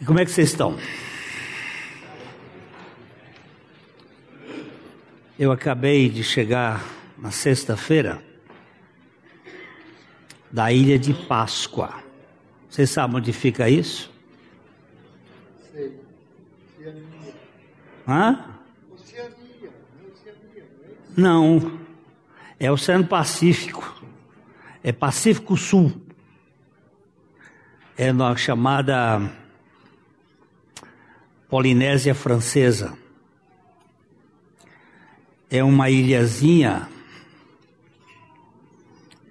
E como é que vocês estão? Eu acabei de chegar na sexta-feira da ilha de Páscoa. Vocês sabem onde fica isso? Sei. Hã? Oceania. Não. É o Oceano Pacífico. É Pacífico Sul. É na chamada Polinésia Francesa. É uma ilhazinha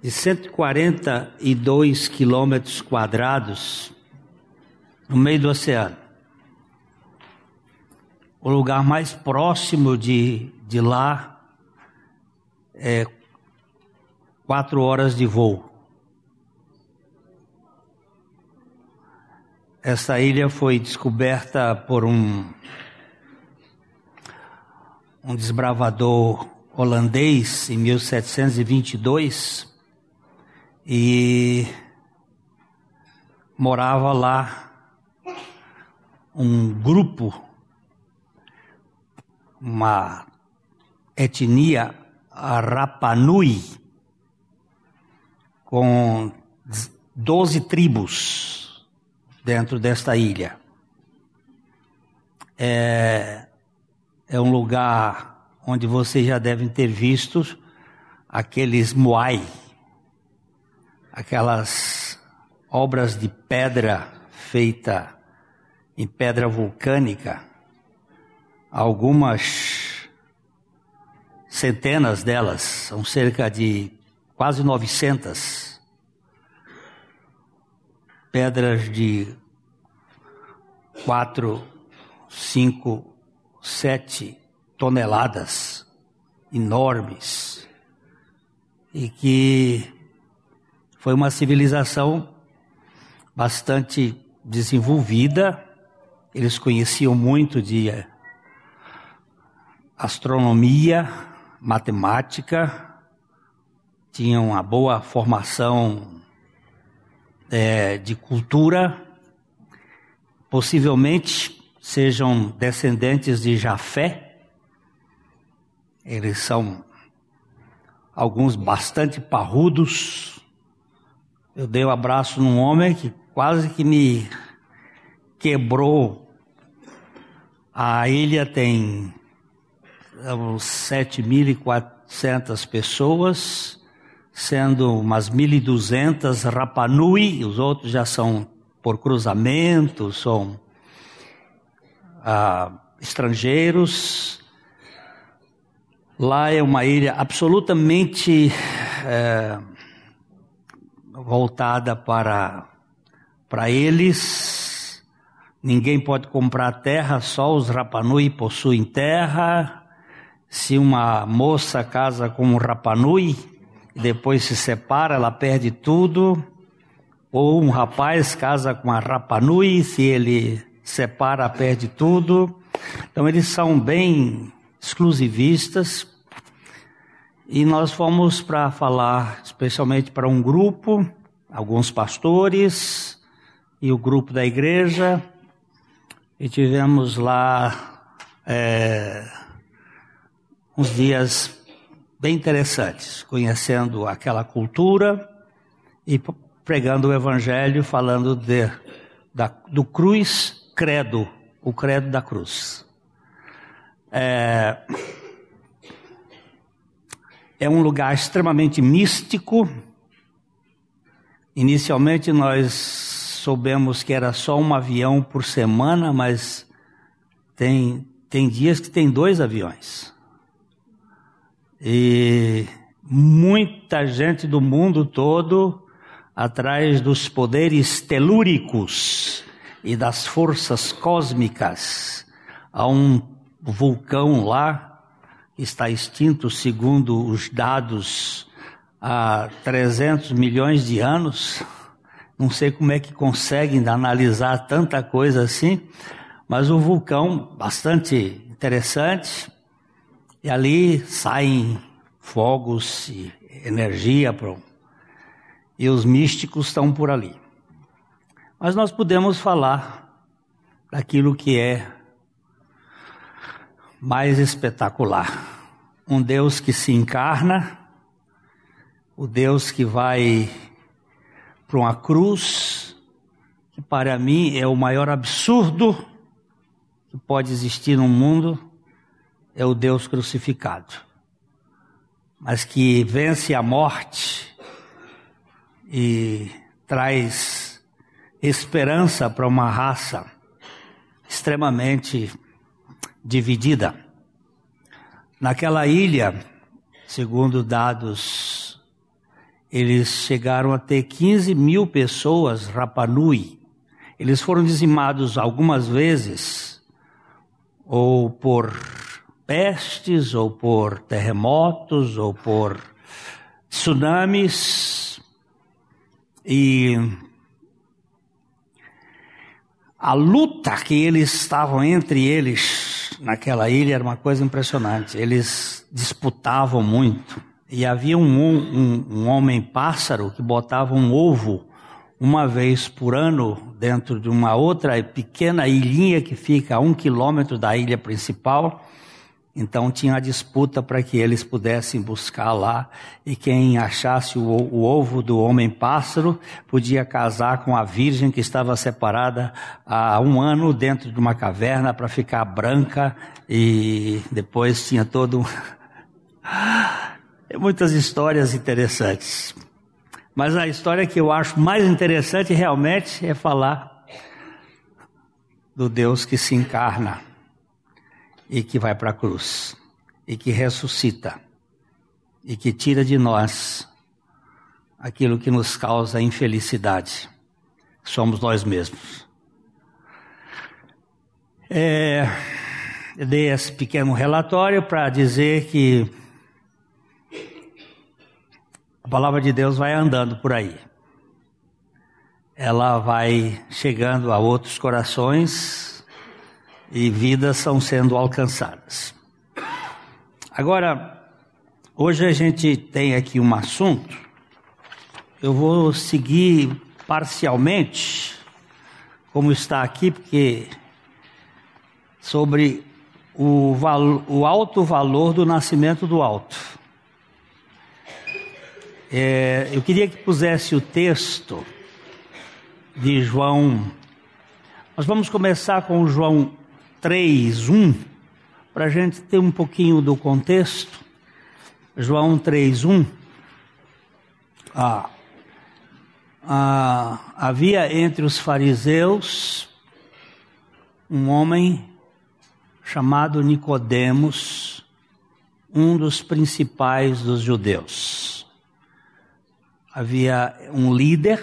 de 142 quilômetros quadrados no meio do oceano. O lugar mais próximo de, de lá é quatro horas de voo. Essa ilha foi descoberta por um, um desbravador holandês em 1722 e morava lá um grupo, uma etnia Rapanui, com doze tribos dentro desta ilha. É, é um lugar onde vocês já devem ter visto aqueles moai, aquelas obras de pedra feita em pedra vulcânica, algumas centenas delas, são cerca de quase 900 pedras de quatro, cinco, sete toneladas enormes e que foi uma civilização bastante desenvolvida. Eles conheciam muito de astronomia, matemática, tinham uma boa formação é, de cultura, possivelmente sejam descendentes de Jafé. Eles são alguns bastante parrudos. Eu dei um abraço num homem que quase que me quebrou. A ilha tem uns 7.400 pessoas sendo umas 1.200 Rapanui, os outros já são por cruzamento, são ah, estrangeiros. Lá é uma ilha absolutamente é, voltada para, para eles. Ninguém pode comprar terra, só os Rapanui possuem terra. Se uma moça casa com um Rapanui, depois se separa, ela perde tudo. Ou um rapaz casa com a Rapanui, se ele separa, perde tudo. Então eles são bem exclusivistas. E nós fomos para falar, especialmente para um grupo, alguns pastores e o grupo da igreja. E tivemos lá é, uns dias bem interessantes, conhecendo aquela cultura e pregando o evangelho, falando de, da, do cruz credo, o credo da cruz. É, é um lugar extremamente místico. Inicialmente nós soubemos que era só um avião por semana, mas tem, tem dias que tem dois aviões. E muita gente do mundo todo atrás dos poderes telúricos e das forças cósmicas. Há um vulcão lá que está extinto, segundo os dados, há 300 milhões de anos. Não sei como é que conseguem analisar tanta coisa assim, mas um vulcão bastante interessante, e ali saem fogos e energia, e os místicos estão por ali. Mas nós podemos falar daquilo que é mais espetacular. Um Deus que se encarna, o Deus que vai para uma cruz, que para mim é o maior absurdo que pode existir no mundo, é o Deus crucificado. Mas que vence a morte e traz esperança para uma raça extremamente dividida. Naquela ilha, segundo dados, eles chegaram a ter 15 mil pessoas Rapanui. Eles foram dizimados algumas vezes, ou por pestes, ou por terremotos, ou por tsunamis. E a luta que eles estavam entre eles naquela ilha era uma coisa impressionante. Eles disputavam muito. E havia um, um, um homem pássaro que botava um ovo uma vez por ano dentro de uma outra pequena ilhinha que fica a um quilômetro da ilha principal. Então tinha a disputa para que eles pudessem buscar lá e quem achasse o, o, ovo do homem pássaro podia casar com a virgem que estava separada há um ano dentro de uma caverna para ficar branca e depois tinha todo muitas histórias interessantes. Mas a história que eu acho mais interessante realmente é falar do Deus que se encarna e que vai para a cruz, e que ressuscita, e que tira de nós aquilo que nos causa infelicidade. Somos nós mesmos. É, eu dei esse pequeno relatório para dizer que a palavra de Deus vai andando por aí. Ela vai chegando a outros corações, e vidas são sendo alcançadas. Agora, hoje a gente tem aqui um assunto, eu vou seguir parcialmente, como está aqui, porque sobre o, o alto valor do nascimento do alto. É, eu queria que pusesse o texto de João. Nós vamos começar com João 3, 1, para a gente ter um pouquinho do contexto. João 3, 1. Ah, ah, havia entre os fariseus um homem chamado Nicodemos, um dos principais dos judeus. Havia um líder,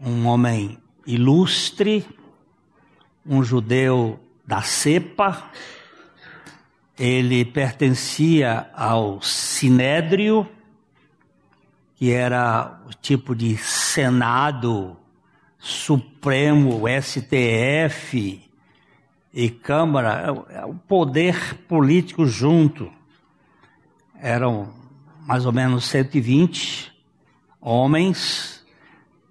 um homem ilustre, um judeu da cepa, ele pertencia ao Sinédrio, que era o tipo de Senado Supremo, STF e Câmara, é o poder político junto. Eram mais ou menos 120 homens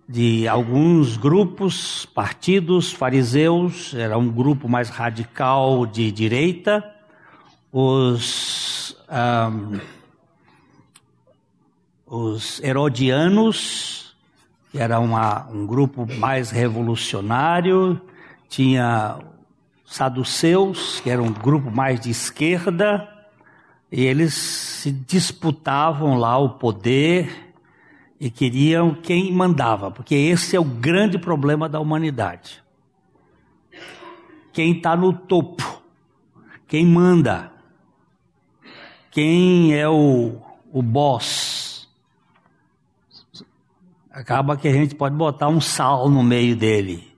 de alguns grupos, partidos fariseus, era um grupo mais radical de direita, os, um, os herodianos, que era uma, um grupo mais revolucionário, tinha saduceus, que era um grupo mais de esquerda, e eles se disputavam lá o poder e queriam quem mandava, porque esse é o grande problema da humanidade. Quem está no topo, quem manda, quem é o, o boss. Acaba que a gente pode botar um sal no meio dele.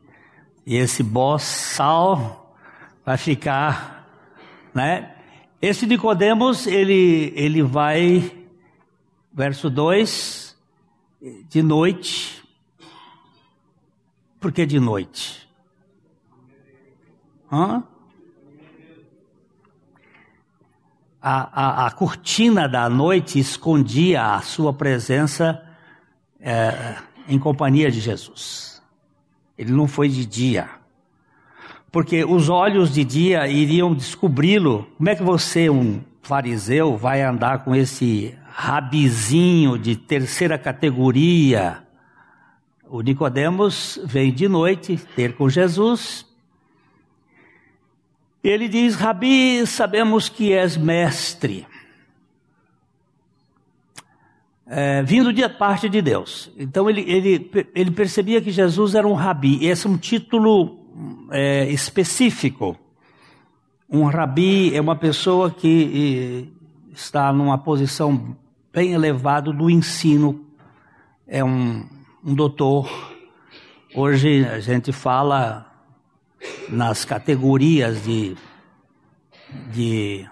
E esse boss sal vai ficar, né? Esse Nicodemos, ele ele vai verso 2 de noite. Por que de noite? Hã? A, a, a cortina da noite escondia a sua presença é, em companhia de Jesus. Ele não foi de dia, porque os olhos de dia iriam descobri-lo. Como é que você, um fariseu, vai andar com esse rabizinho de terceira categoria? O Nicodemos vem de noite ter com Jesus. Ele diz: Rabi, sabemos que és mestre é, vindo de parte de Deus. Então ele, ele, ele percebia que Jesus era um rabi. Esse é um título é, específico. Um rabi é uma pessoa que está numa posição bem elevada do ensino. É um, um doutor. Hoje a gente fala nas categorias de, de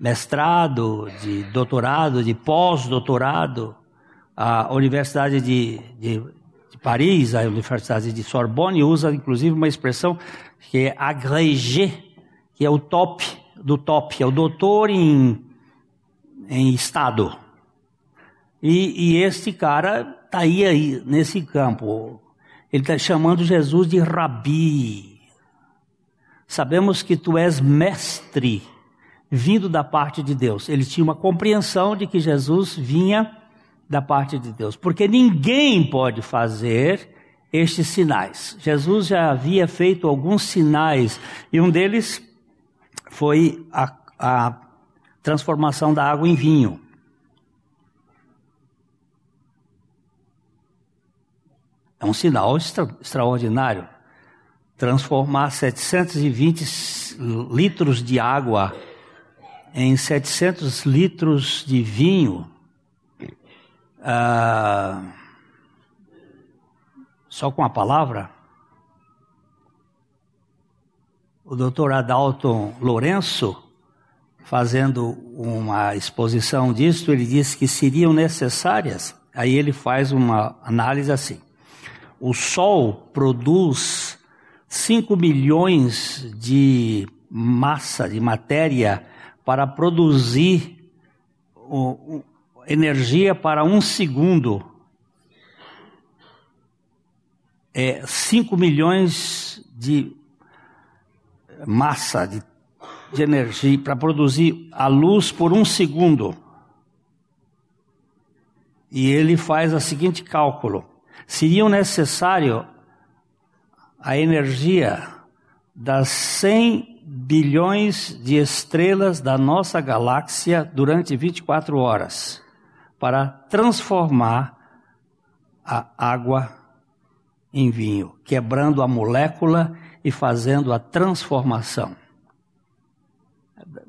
mestrado, de doutorado, de pós-doutorado. A Universidade de, de, de, Paris, a Universidade de Sorbonne, usa inclusive uma expressão que é agrégé, que é o top do top, é o doutor em, em Estado. E, e este cara está aí, aí nesse campo. Ele está chamando Jesus de rabi. Sabemos que tu és mestre vindo da parte de Deus. Ele tinha uma compreensão de que Jesus vinha da parte de Deus, porque ninguém pode fazer estes sinais. Jesus já havia feito alguns sinais e um deles foi a, a transformação da água em vinho. É um sinal extra, extraordinário. Transformar 720 litros de água em 700 litros de vinho, ah, só com a palavra. O doutor Adalto Lourenço, fazendo uma exposição disso, ele disse que seriam necessárias. Aí ele faz uma análise assim: o Sol produz 5 milhões de massa, de matéria para produzir o, o, energia para um segundo. É 5 milhões de massa de, de energia para produzir a luz por um segundo. E ele faz o seguinte cálculo: seria necessário a energia das 100 bilhões de estrelas da nossa galáxia durante 24 horas para transformar a água em vinho, quebrando a molécula e fazendo a transformação.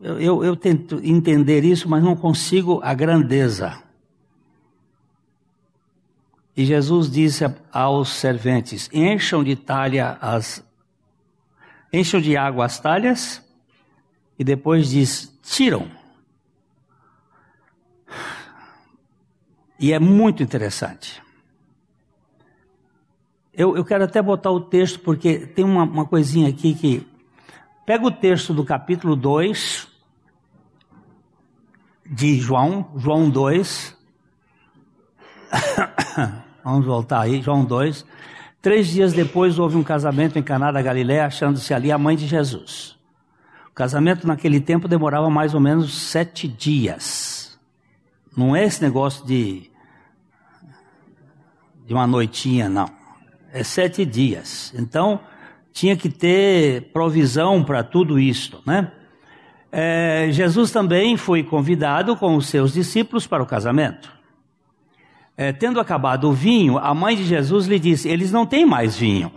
Eu, eu, tento entender isso, mas não consigo a grandeza. E Jesus disse aos serventes: encham de talha as enchem de água as talhas e depois diz: tiram. E é muito interessante. Eu, eu quero até botar o texto, porque tem uma, uma coisinha aqui que. Pega o texto do capítulo 2 de João, João 2. Vamos voltar aí, João 2. Três dias depois houve um casamento em Caná da Galiléia, achando-se ali a mãe de Jesus. O casamento naquele tempo demorava mais ou menos sete dias. Não é esse negócio de, de uma noitinha, não. É sete dias. Então, tinha que ter provisão para tudo isto, né? É, Jesus também foi convidado com os seus discípulos para o casamento. É, tendo acabado o vinho, a mãe de Jesus lhe disse: Eles não têm mais vinho.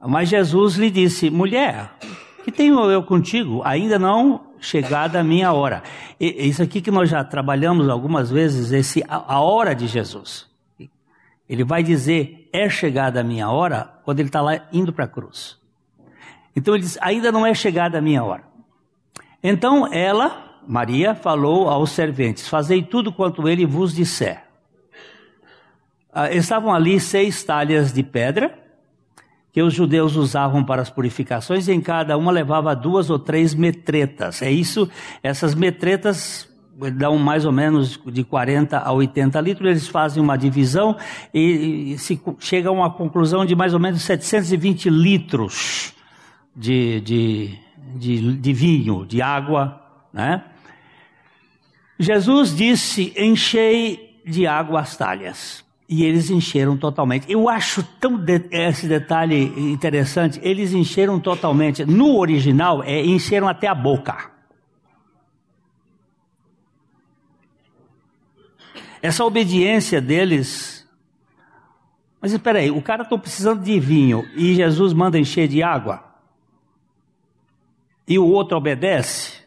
Mas Jesus lhe disse: Mulher, que tenho eu contigo? Ainda não chegada a minha hora. E, isso aqui que nós já trabalhamos algumas vezes, esse, a, a hora de Jesus. Ele vai dizer: É chegada a minha hora, quando ele está lá indo para a cruz. Então ele diz: Ainda não é chegada a minha hora. Então ela, Maria, falou aos serventes: Fazei tudo quanto ele vos disser. Ah, estavam ali seis talhas de pedra que os judeus usavam para as purificações, e em cada uma levava duas ou três metretas. É isso, essas metretas dão mais ou menos de 40 a 80 litros, eles fazem uma divisão e, e se chegam a uma conclusão de mais ou menos 720 litros de, de, de, de vinho, de água, né? Jesus disse: Enchei de água as talhas. E eles encheram totalmente. Eu acho tão de, esse detalhe interessante. Eles encheram totalmente. No original, é, encheram até a boca. Essa obediência deles. Mas espera aí, o cara está precisando de vinho e Jesus manda encher de água. E o outro obedece.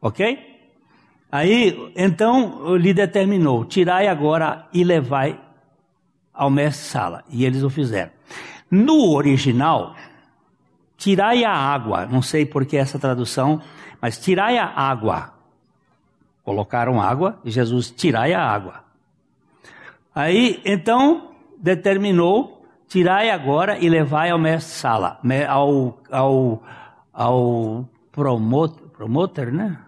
Ok? Aí, então, lhe determinou: tirai agora e levai ao mestre Sala. E eles o fizeram. No original, tirai a água. Não sei por que essa tradução, mas tirai a água. Colocaram água e Jesus tirai a água. Aí, então, determinou: tirai agora e levai ao mestre Sala, ao, ao, ao promotor, promoter, né?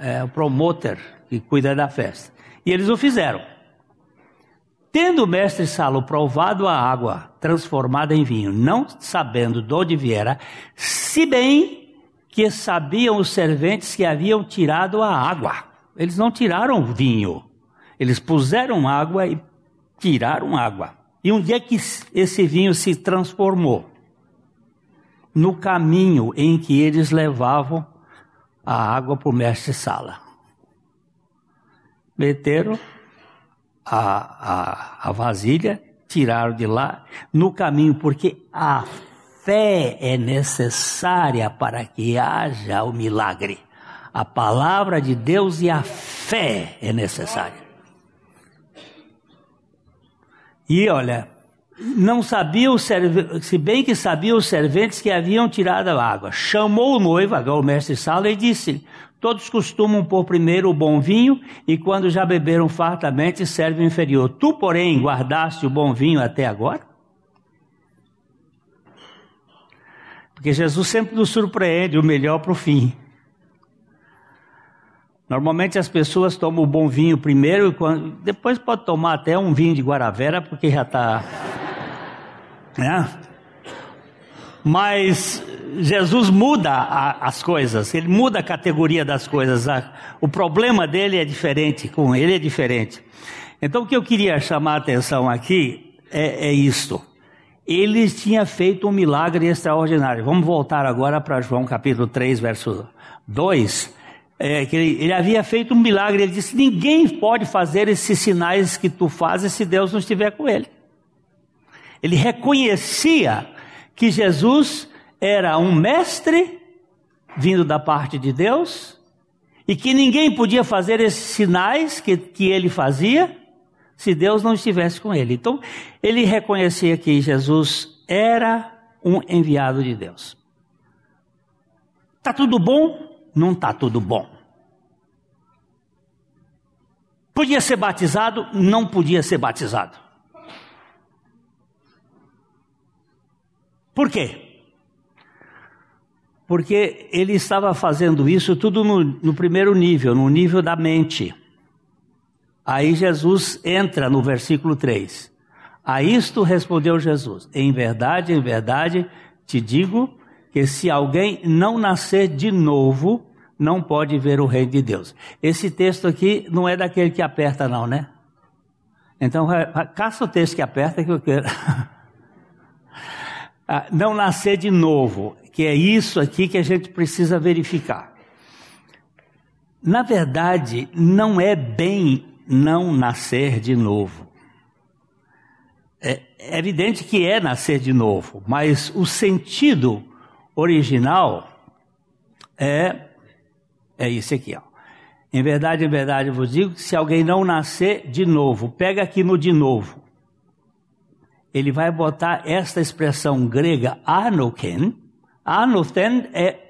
É, o promotor que cuida da festa. E eles o fizeram. Tendo o mestre Salo provado a água transformada em vinho, não sabendo de onde viera, se bem que sabiam os serventes que haviam tirado a água. Eles não tiraram vinho, eles puseram água e tiraram água. E um dia que esse vinho se transformou, no caminho em que eles levavam a água para o mestre Sala. Meteram a, a, a vasilha, tiraram de lá, no caminho, porque a fé é necessária para que haja o milagre. A palavra de Deus e a fé é necessária. E olha, não sabia o se bem que sabia os serventes que haviam tirado a água. Chamou o noivo, agora o mestre Sala, e disse: Todos costumam pôr primeiro o bom vinho, e quando já beberam fartamente, serve o inferior. Tu, porém, guardaste o bom vinho até agora? Porque Jesus sempre nos surpreende, o melhor para o fim. Normalmente as pessoas tomam o bom vinho primeiro, e depois pode tomar até um vinho de Guaravera, porque já está né? Mas Jesus muda a, as coisas, ele muda a categoria das coisas. A, o problema dele é diferente, com ele é diferente. Então o que eu queria chamar a atenção aqui é, é isto. Ele tinha feito um milagre extraordinário. Vamos voltar agora para João capítulo 3, verso 2. É, que ele, ele, havia feito um milagre. Ele disse: Ninguém pode fazer esses sinais que tu fazes se Deus não estiver com ele. Ele reconhecia que Jesus era um mestre vindo da parte de Deus e que ninguém podia fazer esses sinais que, que ele fazia se Deus não estivesse com ele. Então, ele reconhecia que Jesus era um enviado de Deus. Tá tudo bom? Não tá tudo bom. Podia ser batizado? Não podia ser batizado. Por quê? Porque ele estava fazendo isso tudo no, no primeiro nível, no nível da mente. Aí Jesus entra no versículo 3. A isto respondeu Jesus: Em verdade, em verdade, te digo que se alguém não nascer de novo, não pode ver o reino de Deus. Esse texto aqui não é daquele que aperta, não, né? Então, caça o texto que aperta que eu quero. Ah, não nascer de novo, que é isso aqui que a gente precisa verificar. Na verdade, não é bem não nascer de novo. É, é evidente que é nascer de novo, mas o sentido original é é isso aqui, ó. Em verdade, em verdade vos digo que se alguém não nascer de novo, pega aqui no de novo ele vai botar esta expressão grega anoken. Anothen é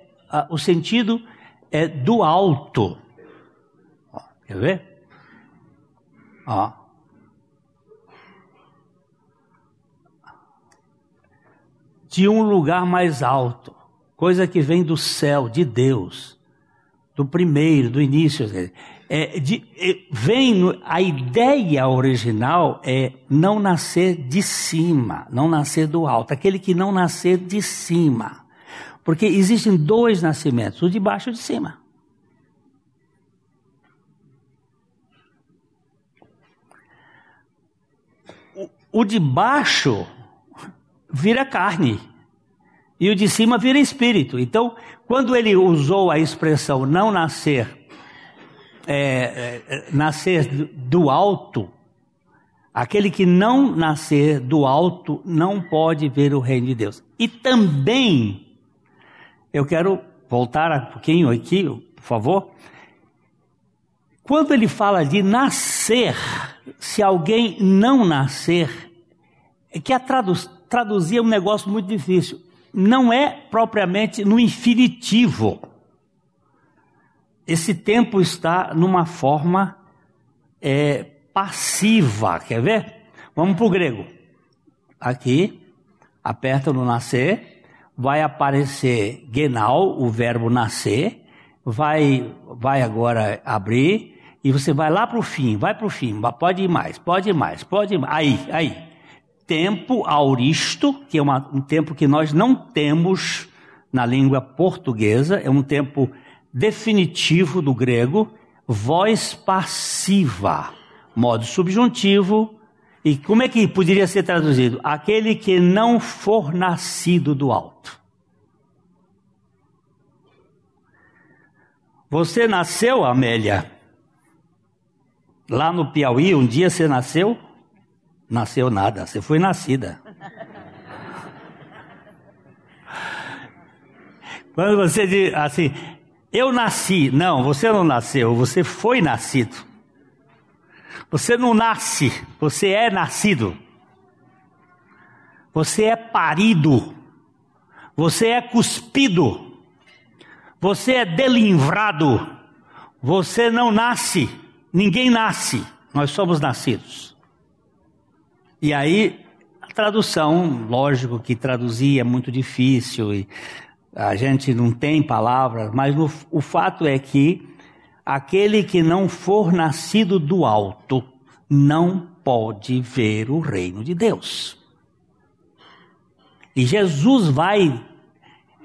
o sentido é do alto. Quer ver? Ó. De um lugar mais alto, coisa que vem do céu, de Deus, do primeiro, do início. É, de, é, vem a ideia original é não nascer de cima, não nascer do alto, aquele que não nascer de cima. Porque existem dois nascimentos, o de baixo e o de cima. O, o de baixo vira carne e o de cima vira espírito. Então, quando ele usou a expressão não nascer é, é, nascer do alto, aquele que não nascer do alto não pode ver o reino de Deus. E também, eu quero voltar um pouquinho aqui, por favor. Quando ele fala de nascer, se alguém não nascer, é que a traduz, traduzir é um negócio muito difícil. Não é propriamente no infinitivo esse tempo está numa forma é, passiva. Quer ver? Vamos para o grego. Aqui, aperta no nascer, vai aparecer genal, o verbo nascer, vai, vai agora abrir, e você vai lá para o fim, vai para o fim, pode ir mais, pode ir mais, pode ir mais. Aí, aí. Tempo auristo, que é uma, um tempo que nós não temos na língua portuguesa, é um tempo definitivo do grego, voz passiva, modo subjuntivo. E como é que poderia ser traduzido? Aquele que não for nascido do alto. Você nasceu, Amélia? Lá no Piauí, um dia você nasceu? Nasceu nada, você foi nascida. Quando você diz assim, eu nasci. Não, você não nasceu, você foi nascido. Você não nasce, você é nascido. Você é parido. Você é cuspido. Você é delinvrado. Você não nasce. Ninguém nasce. Nós somos nascidos. E aí, a tradução, lógico que traduzir é muito difícil. E a gente não tem palavras, mas no, o fato é que aquele que não for nascido do alto não pode ver o reino de Deus. E Jesus vai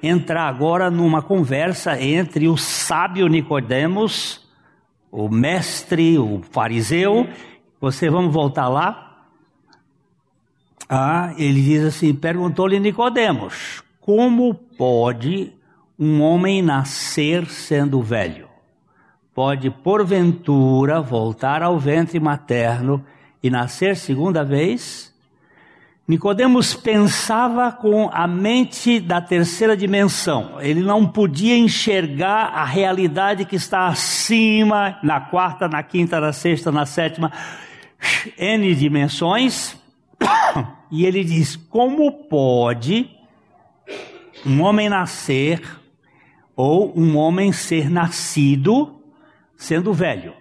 entrar agora numa conversa entre o sábio Nicodemos, o mestre, o fariseu. Você vamos voltar lá? Ah, ele diz assim: perguntou-lhe Nicodemos, como pode um homem nascer sendo velho? Pode, porventura, voltar ao ventre materno e nascer segunda vez? Nicodemos pensava com a mente da terceira dimensão. Ele não podia enxergar a realidade que está acima, na quarta, na quinta, na sexta, na sétima, N dimensões. E ele diz: como pode um homem nascer ou um homem ser nascido sendo velho.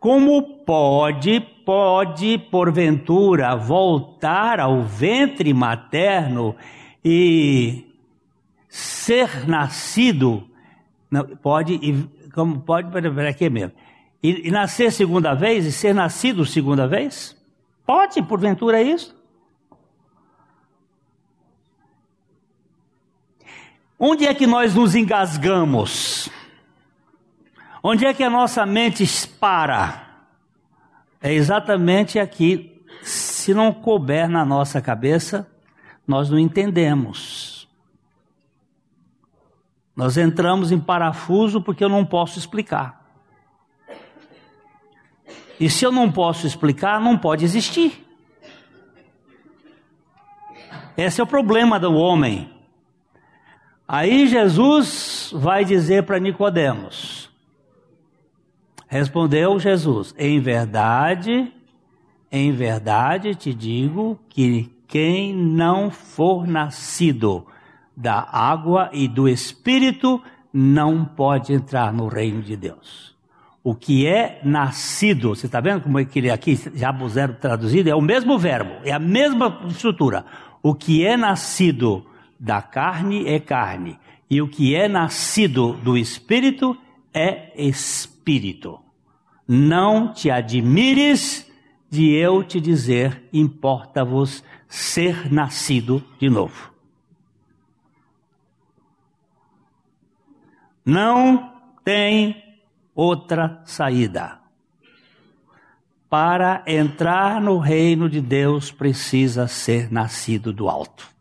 Como pode, pode porventura voltar ao ventre materno e ser nascido? Não, pode, como pode, peraí, aqui mesmo. E, e nascer segunda vez e ser nascido segunda vez? Pode, porventura, isso? Onde é que nós nos engasgamos? Onde é que a nossa mente para? É exatamente aqui. Se não couber na nossa cabeça, nós não entendemos. Nós entramos em parafuso porque eu não posso explicar. E se eu não posso explicar, não pode existir. Esse é o problema do homem. Aí Jesus vai dizer para Nicodemos. Respondeu Jesus: Em verdade, em verdade te digo que quem não for nascido da água e do espírito não pode entrar no reino de Deus. O que é nascido, você está vendo como é que ele aqui já puseram traduzido? É o mesmo verbo, é a mesma estrutura. O que é nascido da carne é carne, e o que é nascido do espírito é espírito. Não te admires de eu te dizer, importa-vos ser nascido de novo. Não tem outra saída. Para entrar no reino de Deus precisa ser nascido do alto.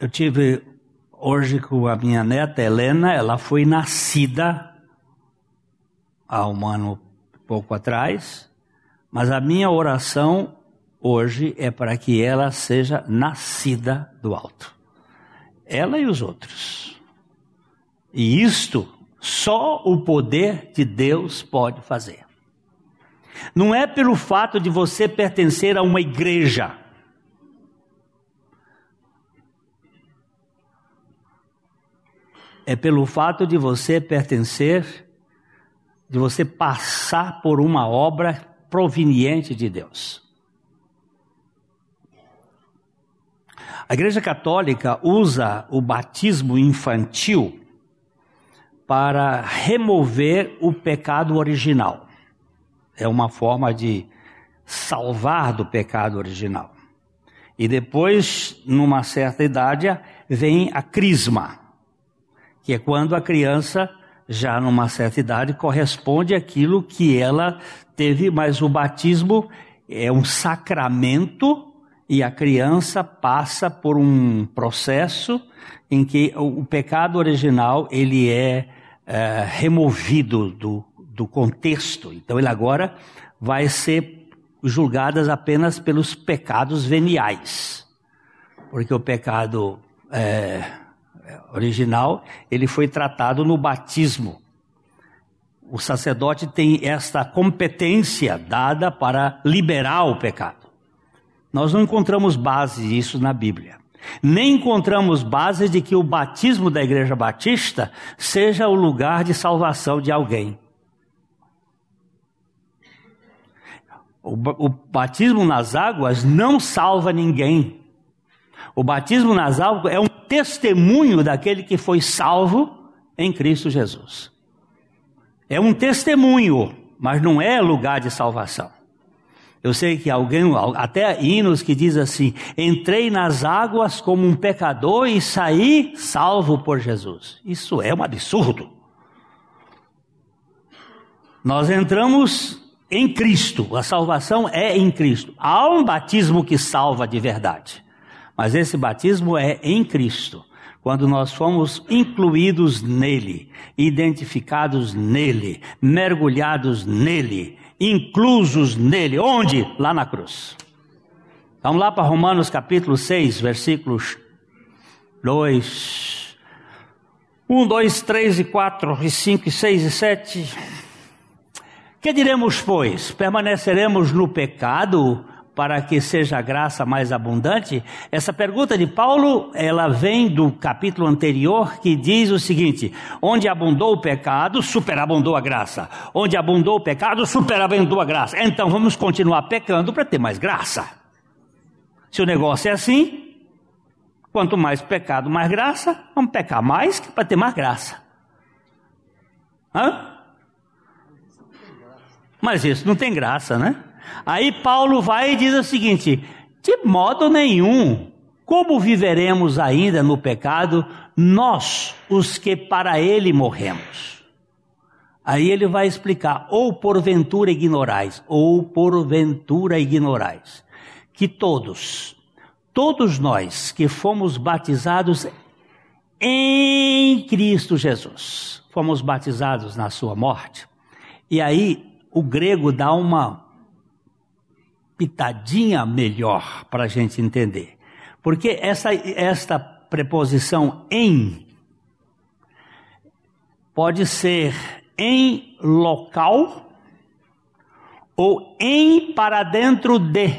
Eu tive hoje com a minha neta Helena, ela foi nascida há um ano pouco atrás, mas a minha oração hoje é para que ela seja nascida do alto. Ela e os outros. E isto só o poder de Deus pode fazer. Não é pelo fato de você pertencer a uma igreja. É pelo fato de você pertencer, de você passar por uma obra proveniente de Deus. A Igreja Católica usa o batismo infantil para remover o pecado original. É uma forma de salvar do pecado original. E depois, numa certa idade, vem a crisma, que é quando a criança, já numa certa idade, corresponde àquilo que ela teve, mas o batismo é um sacramento e a criança passa por um processo em que o, pecado original ele é, é removido do, do contexto. Então ele agora vai ser julgadas apenas pelos pecados veniais, porque o pecado é, original ele foi tratado no batismo. O sacerdote tem esta competência dada para liberar o pecado. Nós não encontramos base disso na Bíblia. Nem encontramos base de que o batismo da Igreja Batista seja o lugar de salvação de alguém. O, o batismo nas águas não salva ninguém. O batismo nas águas é um testemunho daquele que foi salvo em Cristo Jesus. É um testemunho, mas não é lugar de salvação. Eu sei que alguém, até hinos que diz assim: entrei nas águas como um pecador e saí salvo por Jesus. Isso é um absurdo. Nós entramos em Cristo, a salvação é em Cristo. Há um batismo que salva de verdade, mas esse batismo é em Cristo. Quando nós fomos incluídos nele, identificados nele, mergulhados nele, inclusos nele. Onde? Lá na cruz. Vamos lá para Romanos capítulo 6, versículos 2, 1, 2, 3 e 4, e 5, e 6 e 7. Que diremos, pois? Permaneceremos no pecado para que seja a graça mais abundante? Essa pergunta de Paulo, ela vem do capítulo anterior que diz o seguinte: onde abundou o pecado, superabundou a graça. Onde abundou o pecado, superabundou a graça. Então vamos continuar pecando para ter mais graça. Se o negócio é assim, quanto mais pecado, mais graça, vamos pecar mais para ter mais graça. Hã? Mas isso não tem graça, né? Aí Paulo vai e diz o seguinte: de modo nenhum, como viveremos ainda no pecado, nós, os que para ele morremos? Aí ele vai explicar, ou porventura ignorais, ou porventura ignorais, que todos, todos nós que fomos batizados em Cristo Jesus, fomos batizados na sua morte. E aí o grego dá uma pitadinha melhor para a gente entender. Porque essa, esta preposição em pode ser em local ou em para dentro de.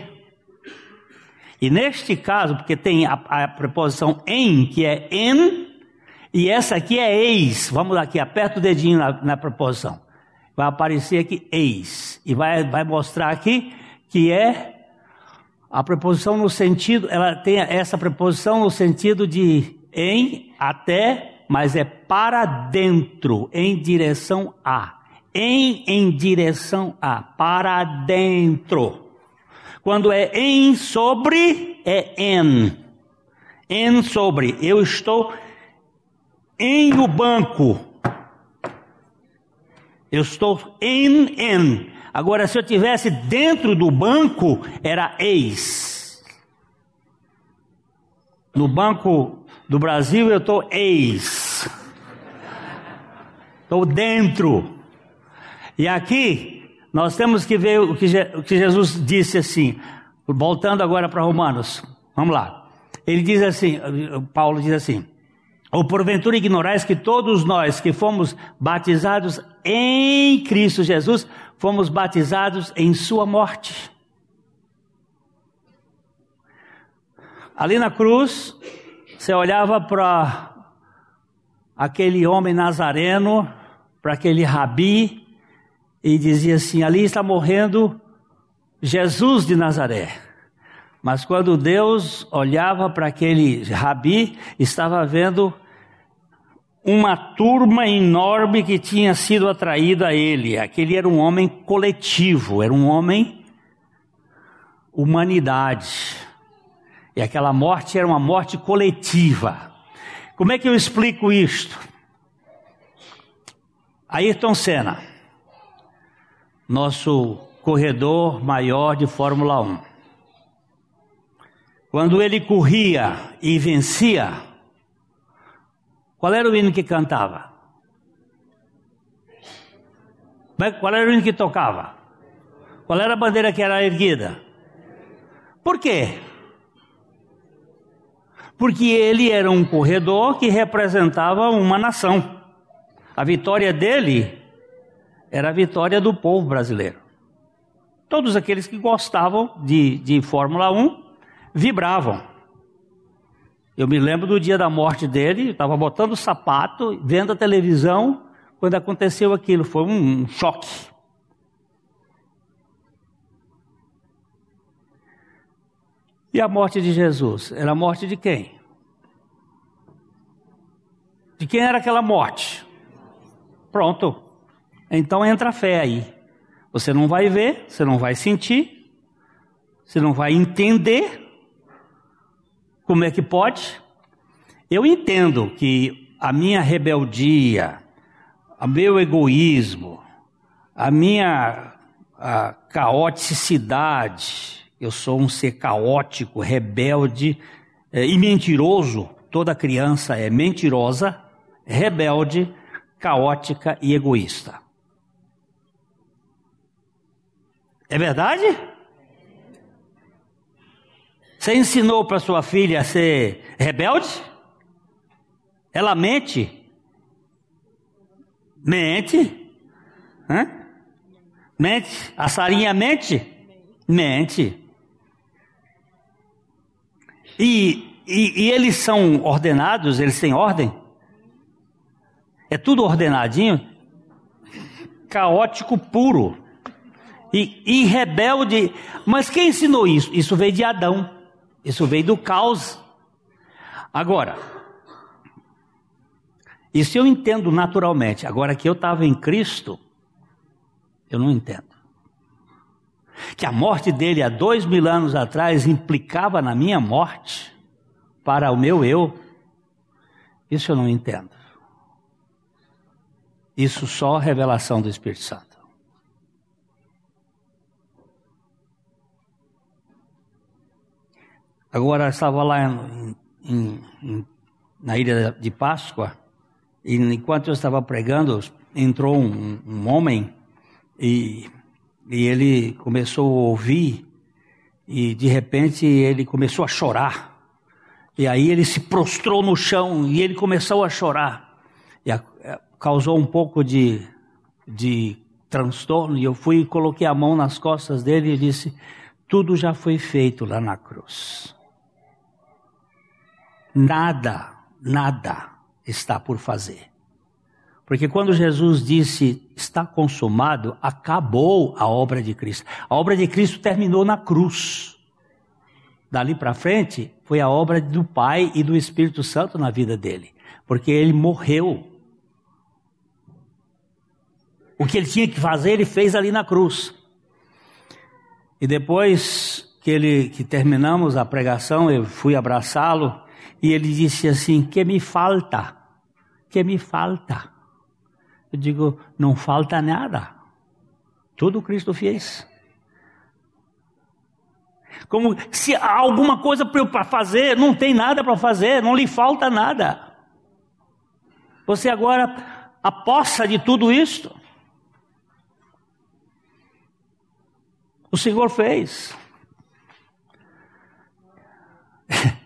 E neste caso, porque tem a, a preposição em, que é em, e essa aqui é eis. Vamos aqui, aperta o dedinho na, na preposição. Vai aparecer aqui eis. E vai, vai mostrar aqui que é a preposição no sentido, ela tem essa preposição no sentido de em, até, mas é para dentro, em direção a. Em em direção a, para dentro. Quando é em sobre, é em. Em sobre. Eu estou em o banco. Eu estou em em. Agora, se eu tivesse dentro do banco, era ex. No Banco do Brasil, eu estou ex. Estou dentro. E aqui, nós temos que ver o que, o que Jesus disse assim, voltando agora para Romanos. Vamos lá. Ele diz assim, Paulo diz assim: ou porventura ignorais que todos nós que fomos batizados em Cristo Jesus, fomos batizados em Sua morte. Ali na cruz, você olhava para aquele homem nazareno, para aquele rabi, e dizia assim: ali está morrendo Jesus de Nazaré. Mas quando Deus olhava para aquele rabi, estava vendo uma turma enorme que tinha sido atraída a ele. Aquele era um homem coletivo, era um homem humanidade. E aquela morte era uma morte coletiva. Como é que eu explico isto? Ayrton Senna, nosso corredor maior de Fórmula 1. Quando ele corria e vencia, qual era o hino que cantava? Qual era o hino que tocava? Qual era a bandeira que era erguida? Por quê? Porque ele era um corredor que representava uma nação. A vitória dele era a vitória do povo brasileiro. Todos aqueles que gostavam de, de Fórmula 1 vibravam. Eu me lembro do dia da morte dele, estava botando o sapato, vendo a televisão, quando aconteceu aquilo. Foi um, choque. E a morte de Jesus? Era a morte de quem? De quem era aquela morte? Pronto. Então entra a fé aí. Você não vai ver, você não vai sentir, você não vai entender, como é que pode? Eu entendo que a minha rebeldia, o meu egoísmo, a minha a caoticidade, eu sou um ser caótico, rebelde é, e mentiroso. Toda criança é mentirosa, rebelde, caótica e egoísta. É verdade? Você ensinou para sua filha a ser rebelde? Ela mente? Mente? Hã? Mente? A Sarinha mente? Mente. E, e, e eles são ordenados? Eles têm ordem? É tudo ordenadinho? Caótico puro. E, e rebelde. Mas quem ensinou isso? Isso veio de Adão. Isso veio do caos. Agora, isso eu entendo naturalmente. Agora que eu estava em Cristo, eu não entendo. Que a morte dele há dois mil anos atrás implicava na minha morte para o meu eu, isso eu não entendo. Isso só revelação do Espírito Santo. Agora, estava lá em, em, em, na ilha de Páscoa, e enquanto eu estava pregando, entrou um, um homem e, e ele começou a ouvir, e de repente ele começou a chorar. E aí ele se prostrou no chão e ele começou a chorar. E a, causou um pouco de, de transtorno. E eu fui e coloquei a mão nas costas dele e disse: Tudo já foi feito lá na cruz nada, nada está por fazer. Porque quando Jesus disse está consumado, acabou a obra de Cristo. A obra de Cristo terminou na cruz. Dali para frente foi a obra do Pai e do Espírito Santo na vida dele. porque ele morreu. O que ele tinha que fazer, ele fez ali na cruz. E depois que ele que terminamos a pregação, eu fui abraçá-lo e ele disse assim: "Que me falta? Que me falta?" Eu digo: "Não falta nada. Tudo Cristo fez." Como se há alguma coisa para fazer, não tem nada para fazer, não lhe falta nada. Você agora aposta de tudo isso. O Senhor fez.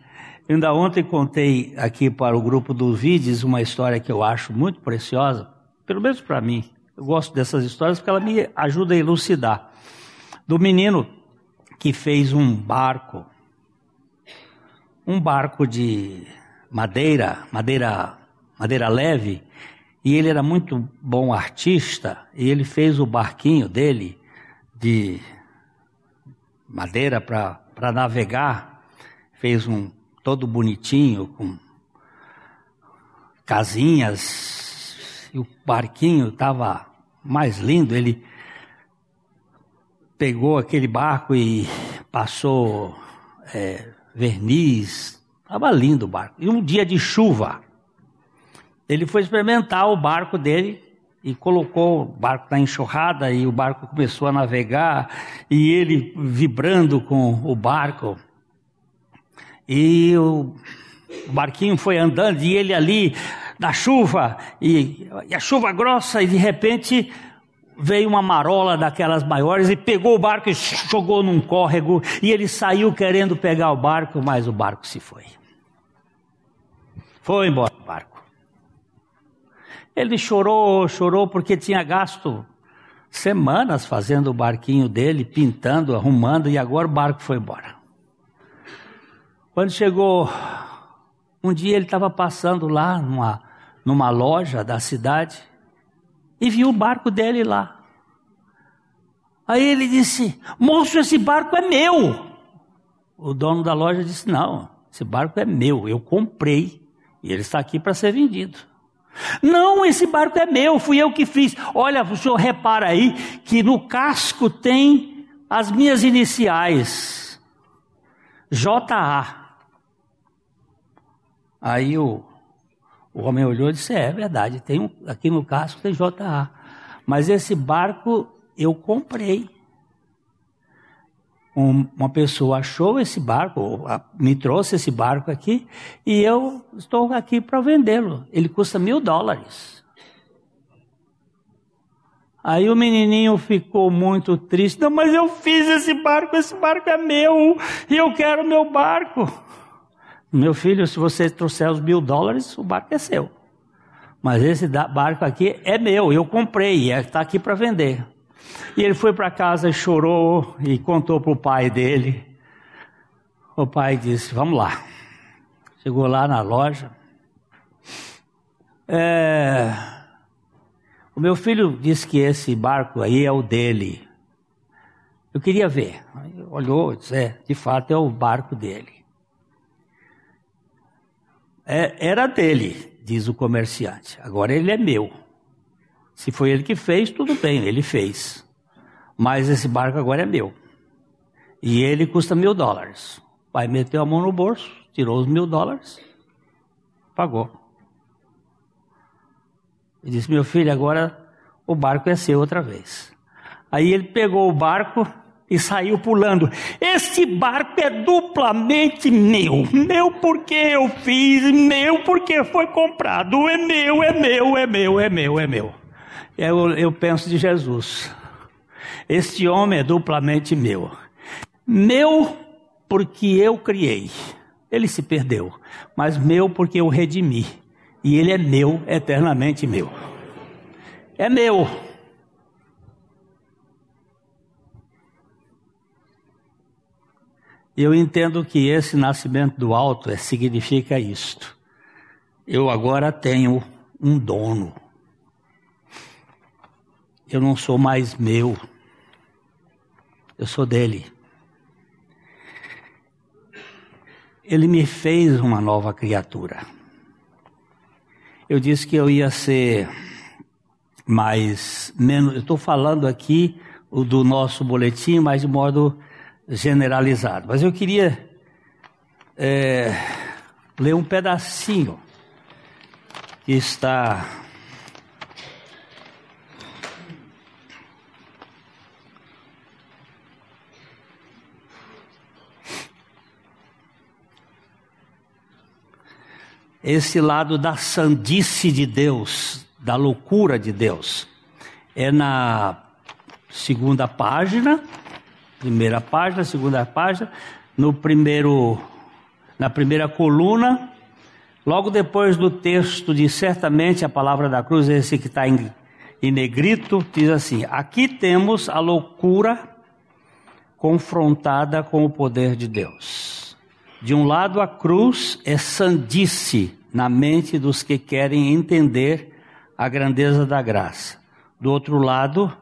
Ainda ontem contei aqui para o grupo do Vides uma história que eu acho muito preciosa, pelo menos para mim. Eu gosto dessas histórias porque ela me ajuda a elucidar. Do menino que fez um barco, um barco de madeira, madeira, madeira leve, e ele era muito bom artista, e ele fez o barquinho dele de madeira para navegar, fez um todo bonitinho, com casinhas, e o barquinho estava mais lindo. Ele pegou aquele barco e passou é, verniz, estava lindo o barco. E um dia de chuva, ele foi experimentar o barco dele e colocou o barco na enxurrada e o barco começou a navegar e ele vibrando com o barco. E o barquinho foi andando e ele ali na chuva, e, e a chuva grossa, e de repente veio uma marola daquelas maiores e pegou o barco e jogou num córrego, e ele saiu querendo pegar o barco, mas o barco se foi. Foi embora o barco. Ele chorou, chorou porque tinha gasto semanas fazendo o barquinho dele, pintando, arrumando, e agora o barco foi embora. Quando chegou um dia, ele estava passando lá numa, numa loja da cidade e viu o barco dele lá. Aí ele disse: Moço, esse barco é meu. O dono da loja disse: Não, esse barco é meu, eu comprei e ele está aqui para ser vendido. Não, esse barco é meu, fui eu que fiz. Olha, o senhor repara aí que no casco tem as minhas iniciais: JA. Aí o, o homem olhou e disse: É, é verdade, tem um, aqui no casco tem JA. Mas esse barco eu comprei. Um, uma pessoa achou esse barco, me trouxe esse barco aqui, e eu estou aqui para vendê-lo. Ele custa mil dólares. Aí o menininho ficou muito triste. Não, mas eu fiz esse barco, esse barco é meu, e eu quero meu barco. Meu filho, se você trouxer os mil dólares, o barco é seu. Mas esse barco aqui é meu, eu comprei, está aqui para vender. E ele foi para casa, chorou e contou para o pai dele. O pai disse: Vamos lá. Chegou lá na loja. É... O meu filho disse que esse barco aí é o dele. Eu queria ver. Olhou, disse: É, de fato é o barco dele. É, era dele, diz o comerciante. Agora ele é meu. Se foi ele que fez, tudo bem, ele fez. Mas esse barco agora é meu. E ele custa mil dólares. O pai meteu a mão no bolso, tirou os mil dólares, pagou. E disse: Meu filho, agora o barco é seu outra vez. Aí ele pegou o barco e saiu pulando. Este barco é duplamente meu. Meu porque eu fiz, meu porque foi comprado. É meu, é meu, é meu, é meu, é meu. Eu, eu penso de Jesus. Este homem é duplamente meu. Meu porque eu criei. Ele se perdeu. Mas meu porque eu redimi. E ele é meu, eternamente meu. É meu. Eu entendo que esse nascimento do alto é, significa isto. Eu agora tenho um dono. Eu não sou mais meu. Eu sou dele. Ele me fez uma nova criatura. eu disse que eu ia ser mais menos. Eu estou falando aqui do nosso boletim, mas de modo generalizado. Mas eu queria é, ler um pedacinho que está esse lado da sandice de Deus, da loucura de Deus. É na segunda página, primeira página, segunda página, no primeiro, na primeira coluna, logo depois do texto de certamente a palavra da cruz, esse que está em, em negrito, diz assim: aqui temos a loucura confrontada com o poder de Deus. De um lado, a cruz é sandice na mente dos que querem entender a grandeza da graça. Do outro lado,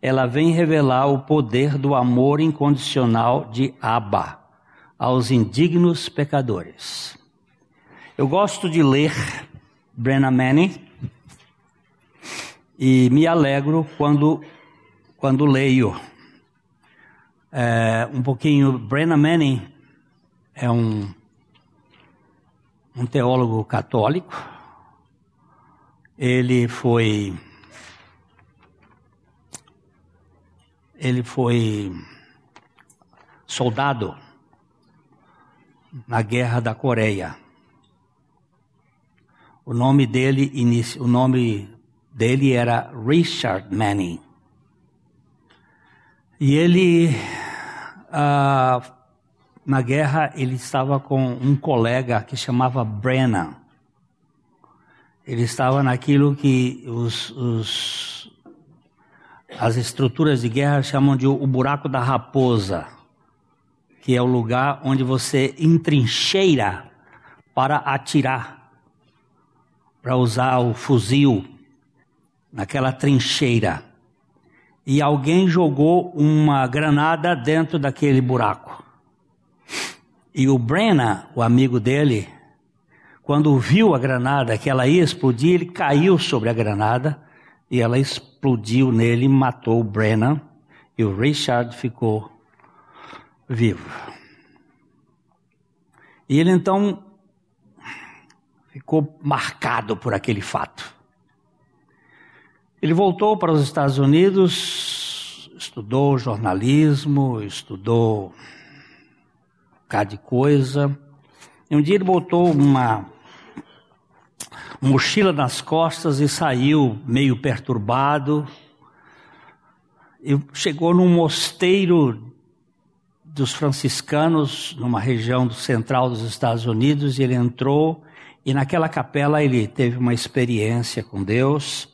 ela vem revelar o poder do amor incondicional de Abba aos indignos pecadores. Eu gosto de ler Brenna Manning e me alegro quando, quando leio é, um pouquinho. Brenna Manning é um, um teólogo católico. Ele foi ele foi soldado na guerra da Coreia. O nome dele, o nome dele era Richard Manning. E ele uh, na guerra ele estava com um colega que chamava Brennan. Ele estava naquilo que os, os, as estruturas de guerra chamam de o buraco da raposa, que é o lugar onde você entrincheira para atirar, para usar o fuzil naquela trincheira. E alguém jogou uma granada dentro daquele buraco. E o Brenna, o amigo dele, quando viu a granada que ela ia explodir, ele caiu sobre a granada e ela explodiu nele matou o Brennan. E o Richard ficou vivo. E ele então ficou marcado por aquele fato. Ele voltou para os Estados Unidos, estudou jornalismo, estudou bocado de coisa. E um dia ele botou uma mochila nas costas e saiu meio perturbado. E chegou num mosteiro dos franciscanos, numa região do central dos Estados Unidos, e ele entrou e naquela capela ele teve uma experiência com Deus.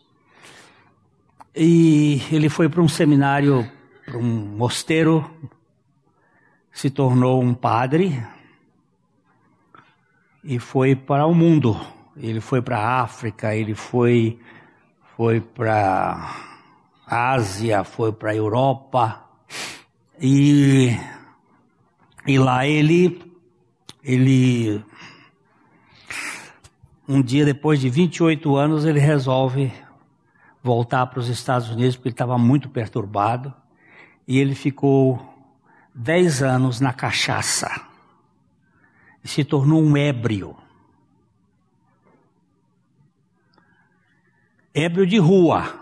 E ele foi para um seminário, para um mosteiro se tornou um padre e foi para o mundo. Ele foi para a África, ele foi foi para Ásia, foi para a Europa. E e lá ele ele um dia depois de 28 anos ele resolve voltar para os Estados Unidos porque ele estava muito perturbado. E ele ficou dez anos na cachaça. E se tornou um ébrio. Ébrio de rua.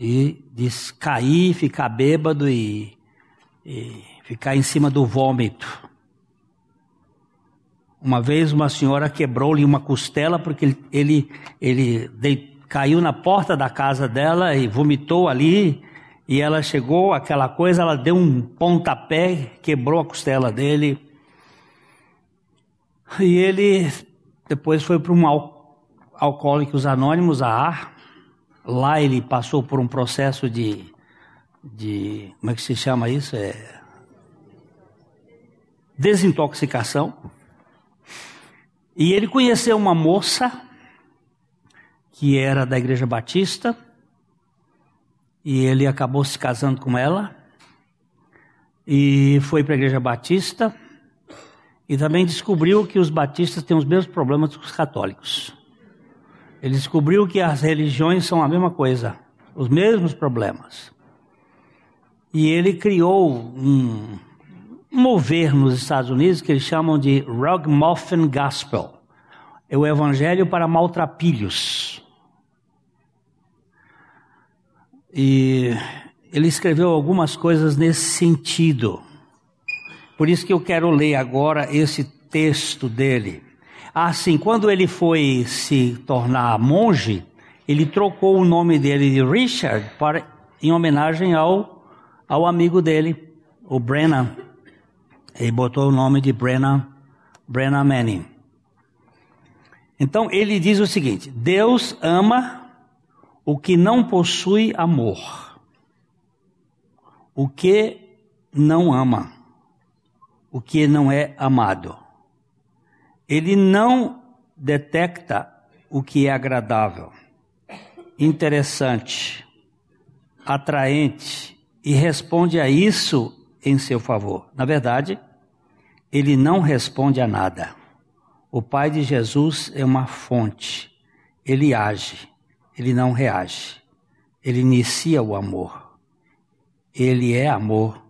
E de cair, ficar bêbado e, e ficar em cima do vômito. Uma vez uma senhora quebrou-lhe uma costela porque ele, ele, ele caiu na porta da casa dela e vomitou ali e ela chegou, aquela coisa, ela deu um pontapé, quebrou a costela dele. E ele depois foi para um Alcoólicos Anônimos, a ar. Lá ele passou por um processo de, de como é que se chama isso? É desintoxicação. E ele conheceu uma moça que era da Igreja Batista e ele acabou se casando com ela e foi para a igreja batista E também descobriu que os batistas têm os mesmos problemas que os católicos. Ele descobriu que as religiões são a mesma coisa, os mesmos problemas. E ele criou um, mover nos Estados Unidos que eles chamam de Rugmuffin Gospel. É o evangelho para maltrapilhos. E ele escreveu algumas coisas nesse sentido. Por isso que eu quero ler agora esse texto dele. Assim, quando ele foi se tornar monge, ele trocou o nome dele de Richard para, em homenagem ao, ao amigo dele, o Brennan. Ele botou o nome de Brennan, Brennan Manning. Então ele diz o seguinte: Deus ama o que não possui amor, o que não ama, o que não é amado. Ele não detecta o que é agradável, interessante, atraente e responde a isso em seu favor. Na verdade, ele não responde a nada. O Pai de Jesus é uma fonte. Ele age, ele não reage. Ele inicia o amor. Ele é amor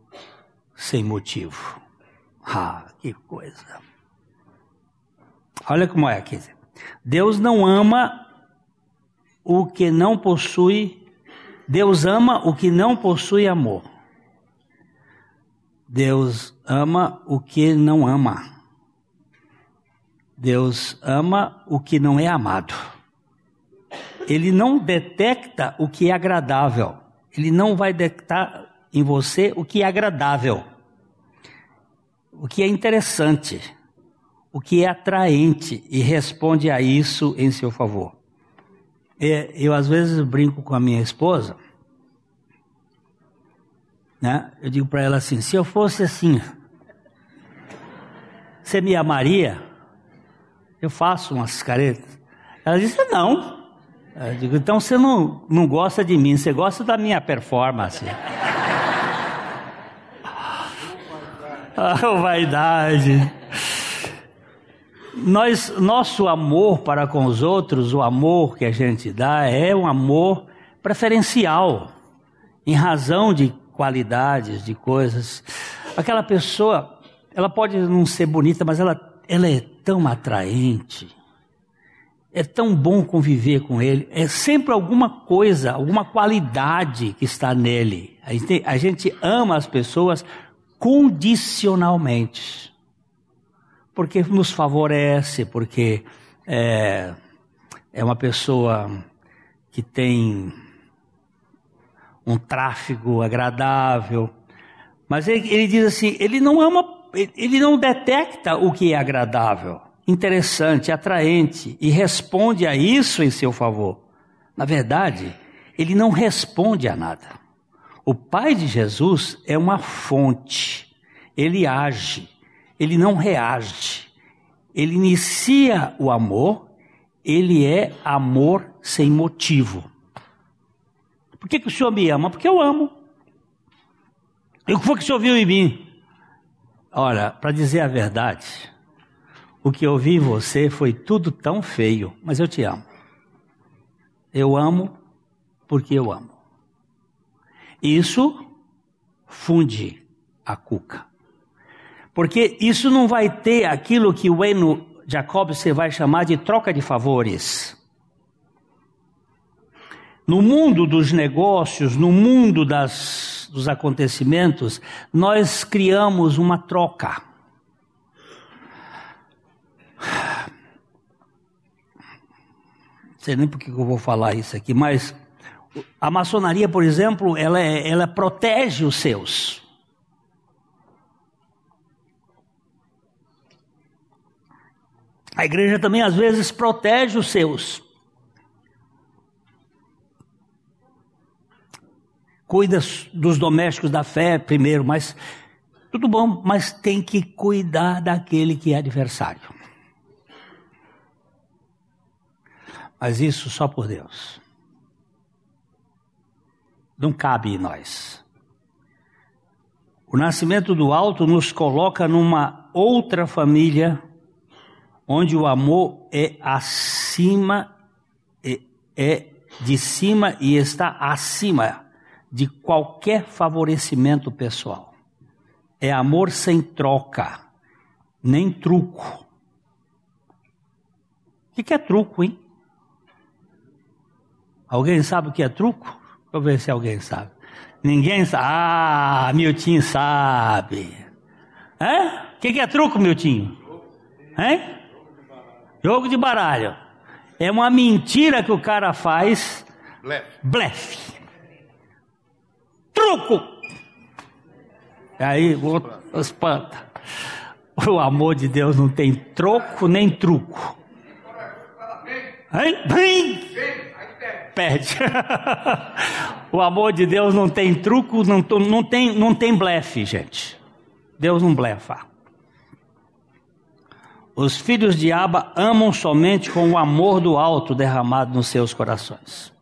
sem motivo. Ah, que coisa. Olha como é aqui. Deus não ama o que não possui. Deus ama o que não possui amor. Deus ama o que não ama. Deus ama o que não é amado. Ele não detecta o que é agradável. Ele não vai detectar em você o que é agradável, o que é interessante, o que é atraente e responde a isso em seu favor. Eu às vezes brinco com a minha esposa né? Eu digo para ela assim: se eu fosse assim, você me amaria? Eu faço umas caretas. Ela disse: não. Eu digo: então você não, não gosta de mim, você gosta da minha performance. ah, vaidade. Nós, nosso amor para com os outros, o amor que a gente dá, é um amor preferencial, em razão de qualidades, de coisas. Aquela pessoa, ela pode não ser bonita, mas ela, ela é tão atraente. É tão bom conviver com ele. É sempre alguma coisa, alguma qualidade que está nele. A gente, a gente ama as pessoas condicionalmente. Porque nos favorece, porque é, é uma pessoa que tem um tráfego agradável. Mas ele, ele diz assim: ele não ama, ele não detecta o que é agradável, interessante, atraente e responde a isso em seu favor. Na verdade, ele não responde a nada. O Pai de Jesus é uma fonte, ele age, ele não reage, ele inicia o amor, ele é amor sem motivo. Por que, que o senhor me ama? Porque eu amo. E o que foi que o senhor viu em mim? Olha, para dizer a verdade, o que eu vi em você foi tudo tão feio, mas eu te amo. Eu amo porque eu amo. Isso funde a cuca. Porque isso não vai ter aquilo que o Eno Jacob você vai chamar de troca de favores. No mundo dos negócios, no mundo das, dos acontecimentos, nós criamos uma troca. Não sei nem por que eu vou falar isso aqui, mas a maçonaria, por exemplo, ela, é, ela protege os seus. A igreja também às vezes protege os seus. cuida dos domésticos da fé primeiro, mas tudo bom, mas tem que cuidar daquele que é adversário. Mas isso só por Deus. Não cabe em nós. O nascimento do alto nos coloca numa outra família onde o amor é acima, é, é de cima e está acima de qualquer favorecimento pessoal. É amor sem troca, nem truco. O que é truco, hein? Alguém sabe o que é truco? Deixa eu ver se alguém sabe. Ninguém sabe. Ah, Miltinho sabe. É? O que é truco, Miltinho? Hein? Jogo de baralho. É uma mentira que o cara faz. Blefe. Blefe. Truco! Aí o outro espanta. O amor de Deus não tem troco nem truco. Hein? Perde. o amor de Deus não tem truco, não, não, tem, não tem blefe, gente. Deus não blefa. Os filhos de Aba amam somente com o amor do alto derramado nos seus corações.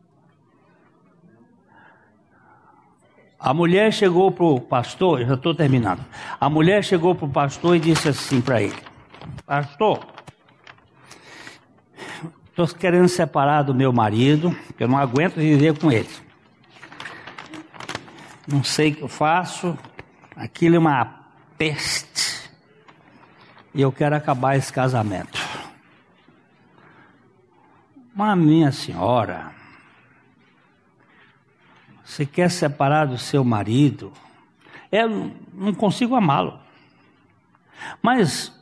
A mulher chegou para o pastor, já estou terminando. A mulher chegou para o pastor e disse assim para ele: Pastor, estou querendo separar do meu marido, eu não aguento viver com ele. Não sei o que eu faço, aquilo é uma peste e eu quero acabar esse casamento. Mas minha senhora, você quer separar do seu marido? Eu não consigo amá-lo. Mas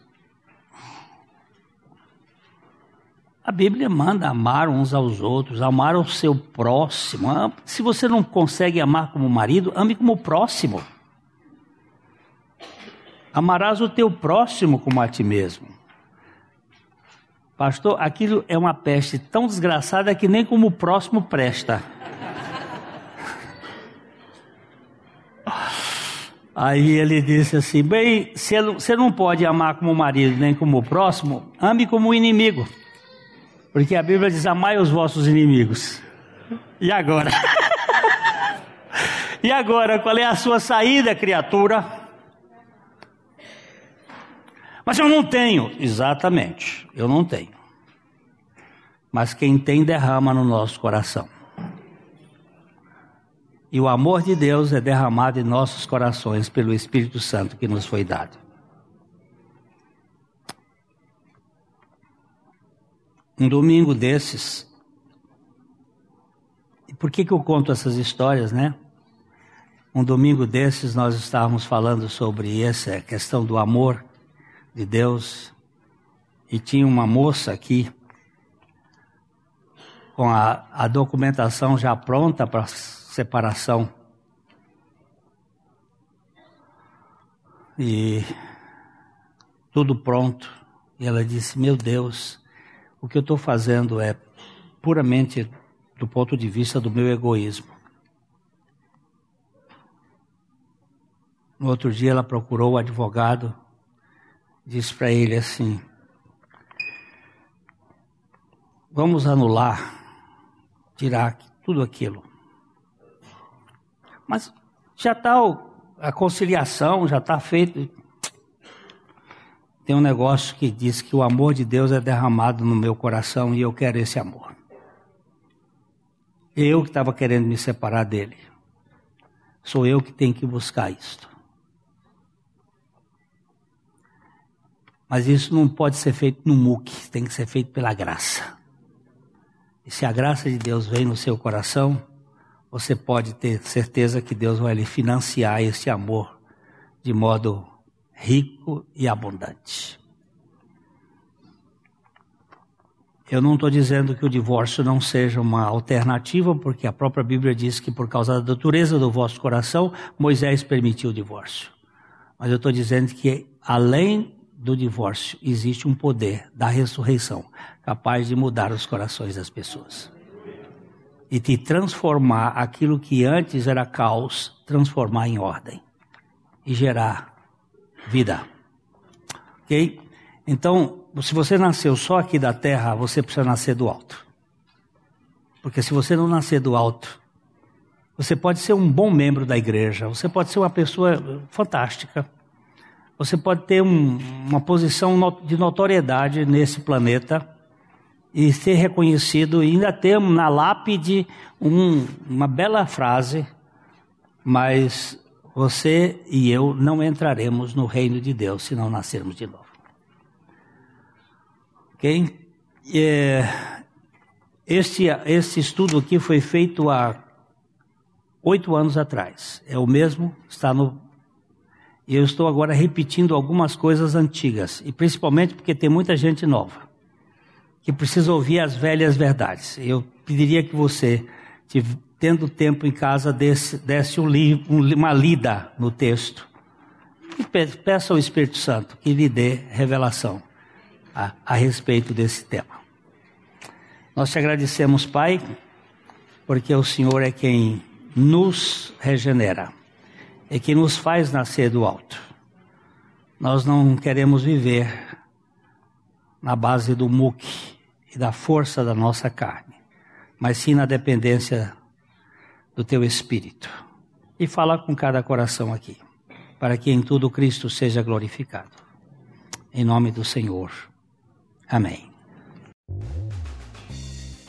a Bíblia manda amar uns aos outros, amar o seu próximo. Se você não consegue amar como marido, ame como próximo. Amarás o teu próximo como a ti mesmo. Pastor, aquilo é uma peste tão desgraçada que nem como o próximo presta. Aí ele disse assim: Bem, você não pode amar como marido nem como o próximo, ame como o inimigo. Porque a Bíblia diz: Amai os vossos inimigos. E agora? e agora, qual é a sua saída, criatura? Mas eu não tenho. Exatamente, eu não tenho. Mas quem tem derrama no nosso coração. E o amor de Deus é derramado em nossos corações pelo Espírito Santo que nos foi dado. Um domingo desses, e por que, que eu conto essas histórias, né? Um domingo desses nós estávamos falando sobre essa questão do amor de Deus e tinha uma moça aqui com a, a documentação já pronta para separação. E tudo pronto. E ela disse: Meu Deus, o que eu estou fazendo é puramente do ponto de vista do meu egoísmo. No outro dia ela procurou o advogado disse para ele assim: Vamos anular, tirar tudo aquilo. Mas já está a conciliação, já está feito. Tem um negócio que diz que o amor de Deus é derramado no meu coração e eu quero esse amor. Eu que estava querendo me separar dele. Sou eu que tenho que buscar isto. Mas isso não pode ser feito no muque, tem que ser feito pela graça. E se a graça de Deus vem no seu coração, você pode ter certeza que Deus vai lhe financiar esse amor de modo rico e abundante. Eu não estou dizendo que o divórcio não seja uma alternativa, porque a própria Bíblia diz que por causa da dureza do vosso coração, Moisés permitiu o divórcio. Mas eu estou dizendo que além do divórcio existe um poder da ressurreição capaz de mudar os corações das pessoas e te transformar aquilo que antes era caos, transformar em ordem e gerar vida. Ok? Então, se você nasceu só aqui da terra, você precisa nascer do alto. Porque se você não nascer do alto, você pode ser um bom membro da igreja, você pode ser uma pessoa fantástica, você pode ter um, uma posição de notoriedade nesse planeta e ser reconhecido, e ainda ter na lápide um, uma bela frase, mas você e eu não entraremos no reino de Deus se não nascermos de novo. Ok? É, este, este estudo aqui foi feito há oito anos atrás. É o mesmo, está no. Eu estou agora repetindo algumas coisas antigas, e principalmente porque tem muita gente nova que precisa ouvir as velhas verdades. Eu pediria que você, tendo tempo em casa, desse, desse um um, uma lida no texto e peça ao Espírito Santo que lhe dê revelação a, a respeito desse tema. Nós te agradecemos, Pai, porque o Senhor é quem nos regenera, é quem nos faz nascer do alto. Nós não queremos viver na base do muque e da força da nossa carne, mas sim na dependência do teu espírito. E fala com cada coração aqui, para que em tudo Cristo seja glorificado. Em nome do Senhor. Amém.